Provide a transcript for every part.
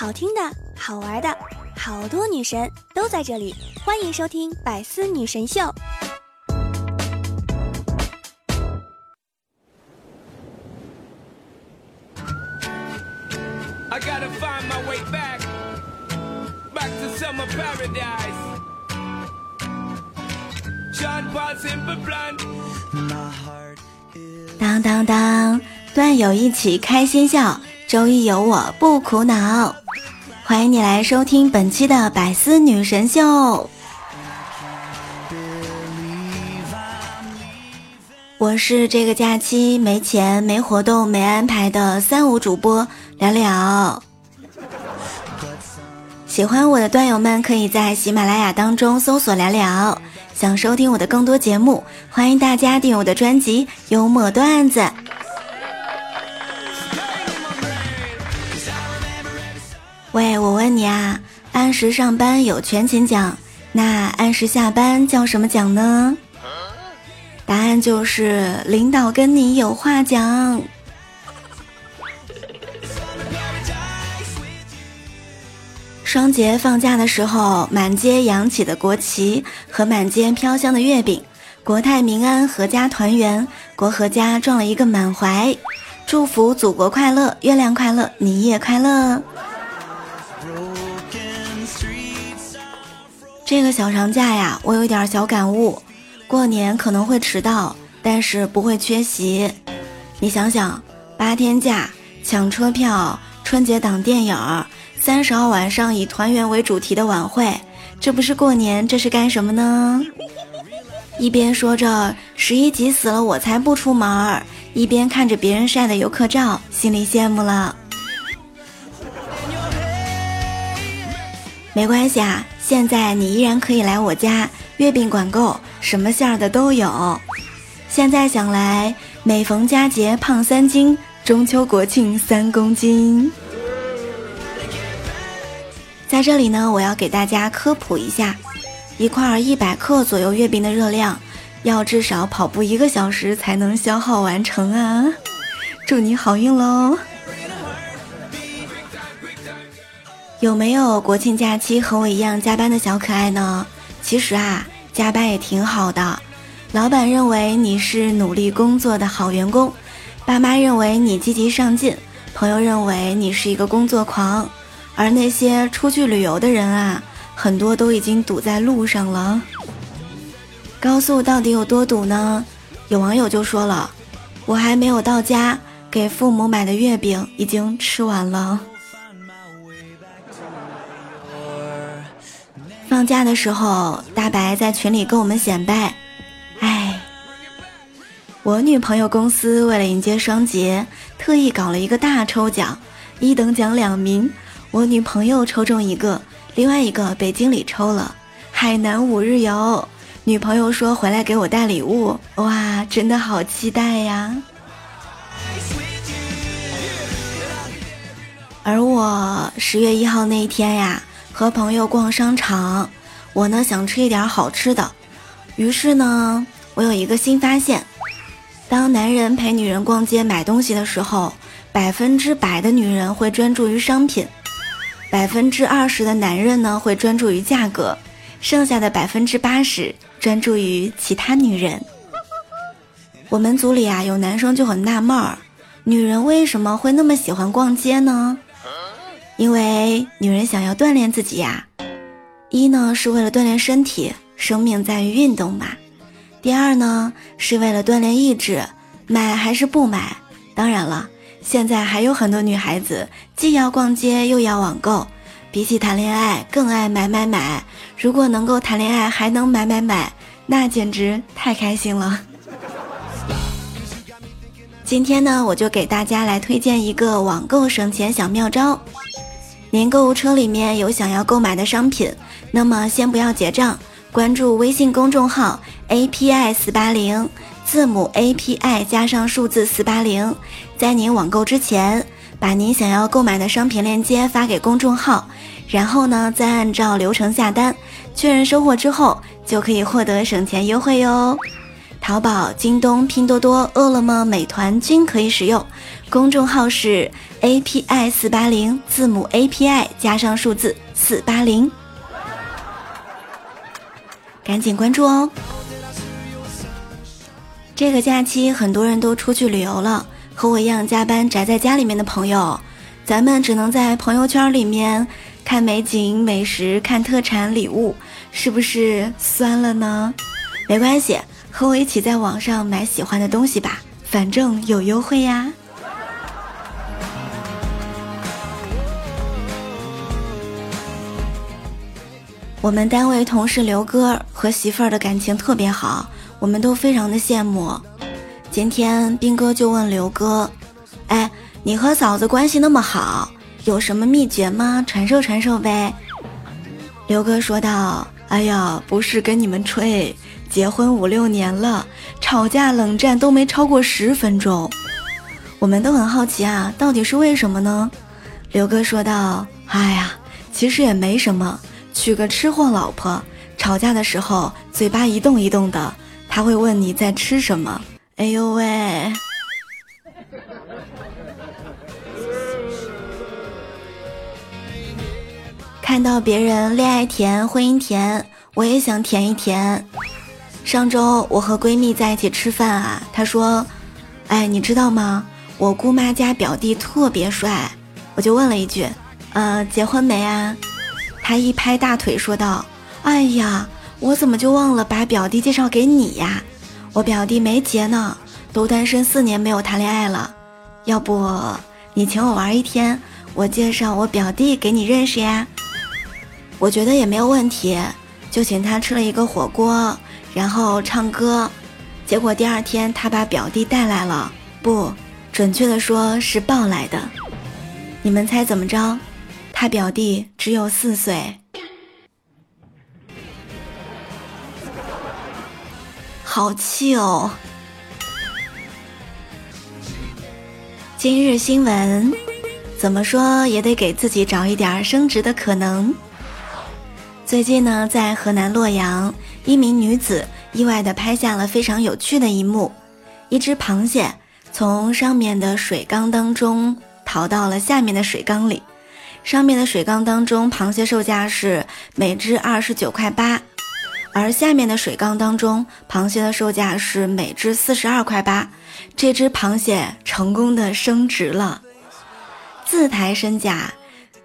好听的、好玩的，好多女神都在这里，欢迎收听《百思女神秀》。当当当，段友一起开心笑，周一有我不苦恼。欢迎你来收听本期的百思女神秀，我是这个假期没钱、没活动、没安排的三无主播聊聊。喜欢我的段友们可以在喜马拉雅当中搜索聊聊，想收听我的更多节目，欢迎大家订阅我的专辑《幽默段子》。喂，我问你啊，按时上班有全勤奖，那按时下班叫什么奖呢？答案就是领导跟你有话讲。双节放假的时候，满街扬起的国旗和满街飘香的月饼，国泰民安，阖家团圆，国和家撞了一个满怀，祝福祖国快乐，月亮快乐，你也快乐。这个小长假呀，我有一点小感悟。过年可能会迟到，但是不会缺席。你想想，八天假，抢车票，春节档电影，三十号晚上以团圆为主题的晚会，这不是过年，这是干什么呢？一边说着十一急死了，我才不出门一边看着别人晒的游客照，心里羡慕了。没关系啊。现在你依然可以来我家，月饼管够，什么馅儿的都有。现在想来，每逢佳节胖三斤，中秋国庆三公斤。在这里呢，我要给大家科普一下，一块一百克左右月饼的热量，要至少跑步一个小时才能消耗完成啊！祝你好运喽！有没有国庆假期和我一样加班的小可爱呢？其实啊，加班也挺好的。老板认为你是努力工作的好员工，爸妈认为你积极上进，朋友认为你是一个工作狂。而那些出去旅游的人啊，很多都已经堵在路上了。高速到底有多堵呢？有网友就说了：“我还没有到家，给父母买的月饼已经吃完了。”放假的时候，大白在群里跟我们显摆：“哎，我女朋友公司为了迎接双节，特意搞了一个大抽奖，一等奖两名，我女朋友抽中一个，另外一个被经理抽了，海南五日游。女朋友说回来给我带礼物，哇，真的好期待呀！而我十月一号那一天呀。”和朋友逛商场，我呢想吃一点好吃的，于是呢，我有一个新发现：当男人陪女人逛街买东西的时候，百分之百的女人会专注于商品，百分之二十的男人呢会专注于价格，剩下的百分之八十专注于其他女人。我们组里啊有男生就很纳闷儿，女人为什么会那么喜欢逛街呢？因为女人想要锻炼自己呀，一呢是为了锻炼身体，生命在于运动嘛。第二呢是为了锻炼意志，买还是不买？当然了，现在还有很多女孩子既要逛街又要网购，比起谈恋爱更爱买买买。如果能够谈恋爱还能买买买，那简直太开心了。今天呢，我就给大家来推荐一个网购省钱小妙招。您购物车里面有想要购买的商品，那么先不要结账，关注微信公众号 API 四八零，字母 API 加上数字四八零，在您网购之前，把您想要购买的商品链接发给公众号，然后呢，再按照流程下单，确认收货之后，就可以获得省钱优惠哟。淘宝、京东、拼多多、饿了么、美团均可以使用。公众号是 API 四八零，字母 API 加上数字四八零，赶紧关注哦。这个假期很多人都出去旅游了，和我一样加班宅在家里面的朋友，咱们只能在朋友圈里面看美景、美食、看特产、礼物，是不是酸了呢？没关系。和我一起在网上买喜欢的东西吧，反正有优惠呀。我们单位同事刘哥和媳妇儿的感情特别好，我们都非常的羡慕。今天兵哥就问刘哥：“哎，你和嫂子关系那么好，有什么秘诀吗？传授传授呗。”刘哥说道：“哎呀，不是跟你们吹。”结婚五六年了，吵架冷战都没超过十分钟，我们都很好奇啊，到底是为什么呢？刘哥说道：“哎呀，其实也没什么，娶个吃货老婆，吵架的时候嘴巴一动一动的，他会问你在吃什么。哎呦喂！看到别人恋爱甜，婚姻甜，我也想甜一甜。”上周我和闺蜜在一起吃饭啊，她说：“哎，你知道吗？我姑妈家表弟特别帅。”我就问了一句：“呃，结婚没啊？”她一拍大腿说道：“哎呀，我怎么就忘了把表弟介绍给你呀？我表弟没结呢，都单身四年没有谈恋爱了。要不你请我玩一天，我介绍我表弟给你认识呀？我觉得也没有问题，就请他吃了一个火锅。”然后唱歌，结果第二天他把表弟带来了，不准确的说是抱来的。你们猜怎么着？他表弟只有四岁，好气哦！今日新闻，怎么说也得给自己找一点升职的可能。最近呢，在河南洛阳。一名女子意外地拍下了非常有趣的一幕：一只螃蟹从上面的水缸当中逃到了下面的水缸里。上面的水缸当中，螃蟹售价是每只二十九块八，而下面的水缸当中，螃蟹的售价是每只四十二块八。这只螃蟹成功的升值了，自抬身价，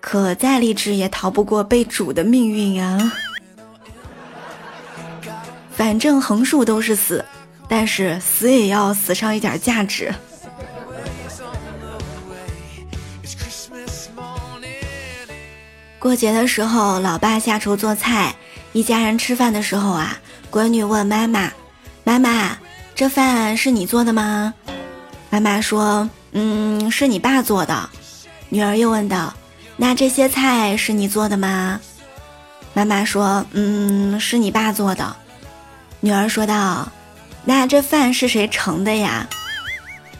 可再励志也逃不过被煮的命运啊！反正横竖都是死，但是死也要死上一点价值。过节的时候，老爸下厨做菜，一家人吃饭的时候啊，闺女问妈妈：“妈妈，这饭是你做的吗？”妈妈说：“嗯，是你爸做的。”女儿又问道：“那这些菜是你做的吗？”妈妈说：“嗯，是你爸做的。”女儿说道：“那这饭是谁盛的呀？”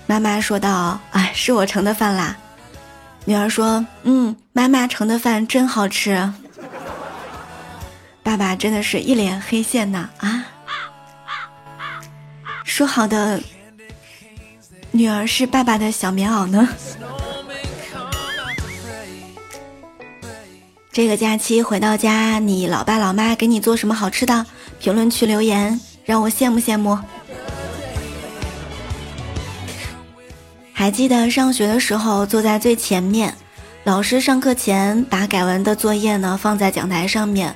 妈妈说道：“哎，是我盛的饭啦。”女儿说：“嗯，妈妈盛的饭真好吃。”爸爸真的是一脸黑线呐！啊，说好的女儿是爸爸的小棉袄呢？这个假期回到家，你老爸老妈给你做什么好吃的？评论区留言，让我羡慕羡慕。还记得上学的时候，坐在最前面，老师上课前把改完的作业呢放在讲台上面，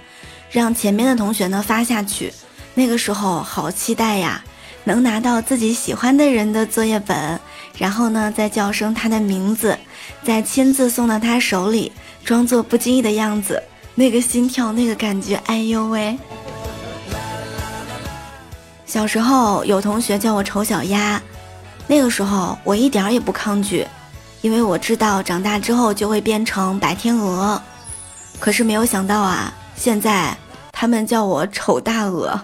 让前面的同学呢发下去。那个时候好期待呀，能拿到自己喜欢的人的作业本，然后呢再叫声他的名字，再亲自送到他手里。装作不经意的样子，那个心跳，那个感觉，哎呦喂！小时候有同学叫我丑小鸭，那个时候我一点也不抗拒，因为我知道长大之后就会变成白天鹅。可是没有想到啊，现在他们叫我丑大鹅。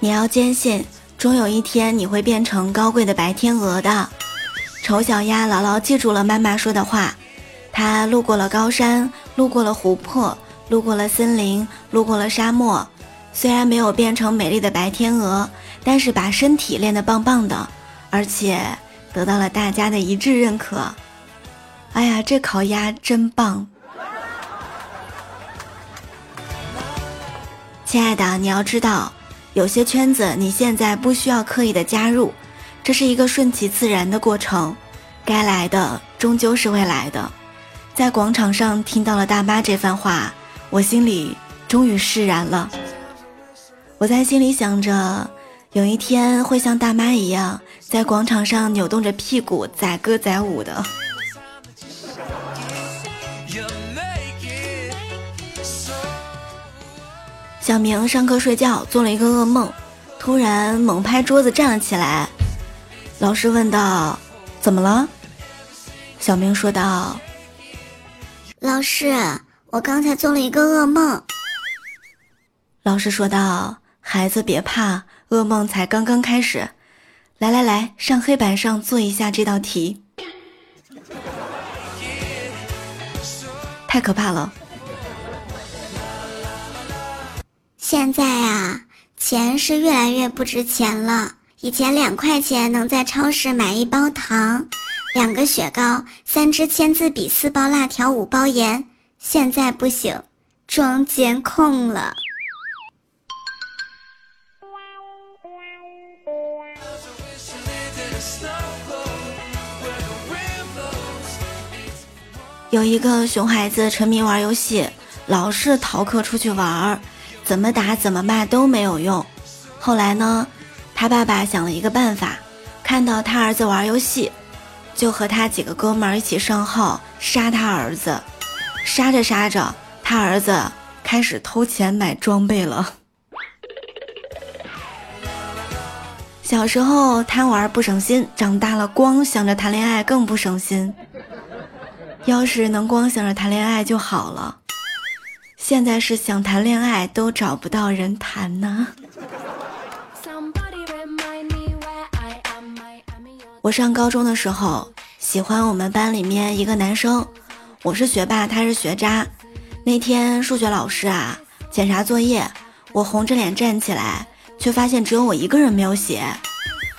你要坚信，终有一天你会变成高贵的白天鹅的。丑小鸭牢牢记住了妈妈说的话，它路过了高山，路过了湖泊，路过了森林，路过了沙漠，虽然没有变成美丽的白天鹅，但是把身体练得棒棒的，而且得到了大家的一致认可。哎呀，这烤鸭真棒！亲爱的，你要知道，有些圈子你现在不需要刻意的加入，这是一个顺其自然的过程，该来的终究是会来的。在广场上听到了大妈这番话。我心里终于释然了。我在心里想着，有一天会像大妈一样，在广场上扭动着屁股载歌载舞的。小明上课睡觉，做了一个噩梦，突然猛拍桌子站了起来。老师问道：“怎么了？”小明说道：“老师。”我刚才做了一个噩梦，老师说道：“孩子别怕，噩梦才刚刚开始。来来来，上黑板上做一下这道题。”太可怕了！现在啊，钱是越来越不值钱了。以前两块钱能在超市买一包糖、两个雪糕、三支签字笔、四包辣条、五包盐。现在不行，装监控了。有一个熊孩子沉迷玩游戏，老是逃课出去玩儿，怎么打怎么骂都没有用。后来呢，他爸爸想了一个办法，看到他儿子玩游戏，就和他几个哥们儿一起上号杀他儿子。杀着杀着，他儿子开始偷钱买装备了。小时候贪玩不省心，长大了光想着谈恋爱更不省心。要是能光想着谈恋爱就好了，现在是想谈恋爱都找不到人谈呢。我上高中的时候，喜欢我们班里面一个男生。我是学霸，他是学渣。那天数学老师啊检查作业，我红着脸站起来，却发现只有我一个人没有写。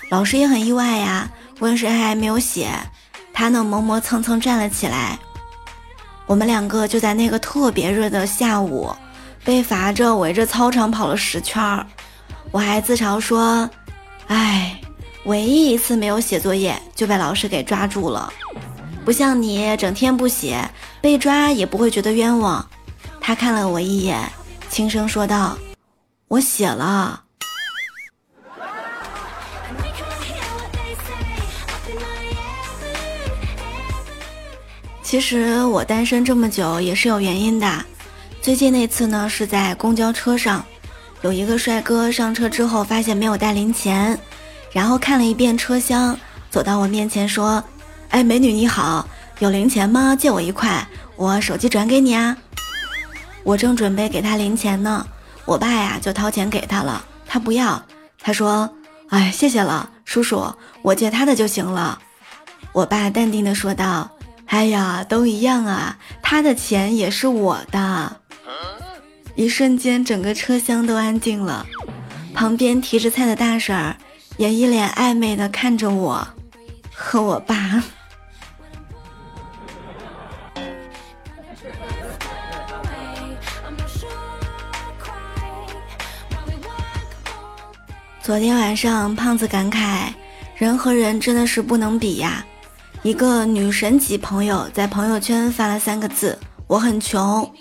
老师也很意外呀，问谁还没有写，他呢磨磨蹭蹭站了起来。我们两个就在那个特别热的下午，被罚着围着操场跑了十圈儿。我还自嘲说：“哎，唯一一次没有写作业就被老师给抓住了。”不像你整天不写，被抓也不会觉得冤枉。他看了我一眼，轻声说道：“我写了。”其实我单身这么久也是有原因的。最近那次呢，是在公交车上，有一个帅哥上车之后发现没有带零钱，然后看了一遍车厢，走到我面前说。哎，美女你好，有零钱吗？借我一块，我手机转给你啊。我正准备给他零钱呢，我爸呀就掏钱给他了，他不要，他说：“哎，谢谢了，叔叔，我借他的就行了。”我爸淡定的说道：“哎呀，都一样啊，他的钱也是我的。”一瞬间，整个车厢都安静了，旁边提着菜的大婶儿也一脸暧昧的看着我和我爸。昨天晚上，胖子感慨：“人和人真的是不能比呀！”一个女神级朋友在朋友圈发了三个字：“我很穷。”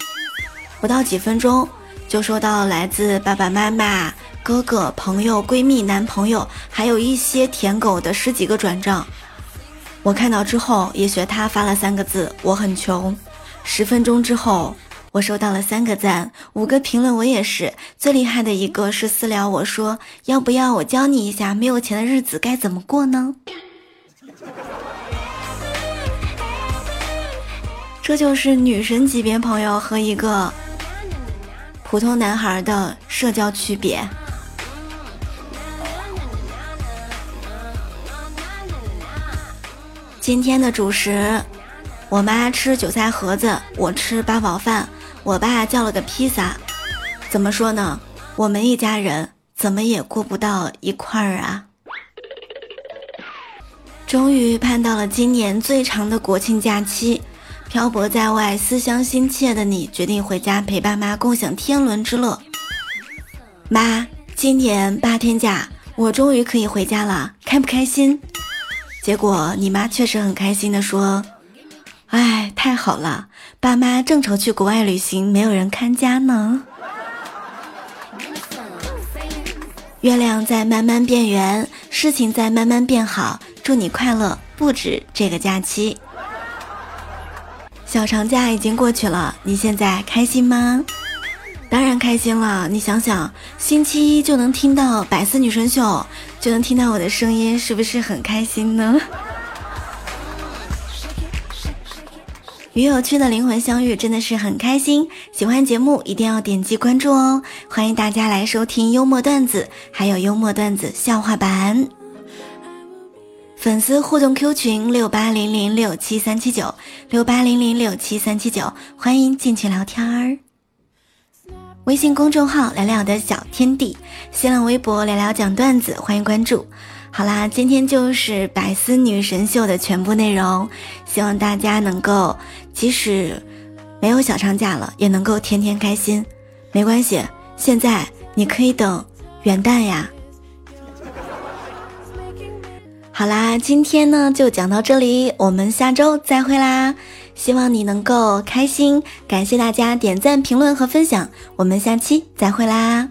不到几分钟，就收到来自爸爸妈妈、哥哥、朋友、闺蜜、男朋友，还有一些舔狗的十几个转账。我看到之后，也学他发了三个字：“我很穷。”十分钟之后。我收到了三个赞，五个评论。我也是最厉害的一个，是私聊我说要不要我教你一下没有钱的日子该怎么过呢？这就是女神级别朋友和一个普通男孩的社交区别。今天的主食，我妈吃韭菜盒子，我吃八宝饭。我爸叫了个披萨。怎么说呢？我们一家人怎么也过不到一块儿啊！终于盼到了今年最长的国庆假期，漂泊在外、思乡心切的你决定回家陪爸妈共享天伦之乐。妈，今年八天假，我终于可以回家了，开不开心？结果你妈确实很开心的说：“哎，太好了，爸妈正愁去国外旅行没有人看家呢。”月亮在慢慢变圆，事情在慢慢变好。祝你快乐不止这个假期。小长假已经过去了，你现在开心吗？当然开心了。你想想，星期一就能听到百思女神秀，就能听到我的声音，是不是很开心呢？与有趣的灵魂相遇，真的是很开心。喜欢节目一定要点击关注哦！欢迎大家来收听幽默段子，还有幽默段子笑话版。粉丝互动 Q 群六八零零六七三七九六八零零六七三七九，欢迎进去聊天儿。微信公众号聊聊的小天地，新浪微博聊聊讲段子，欢迎关注。好啦，今天就是百思女神秀的全部内容，希望大家能够即使没有小长假了，也能够天天开心。没关系，现在你可以等元旦呀。好啦，今天呢就讲到这里，我们下周再会啦！希望你能够开心，感谢大家点赞、评论和分享，我们下期再会啦！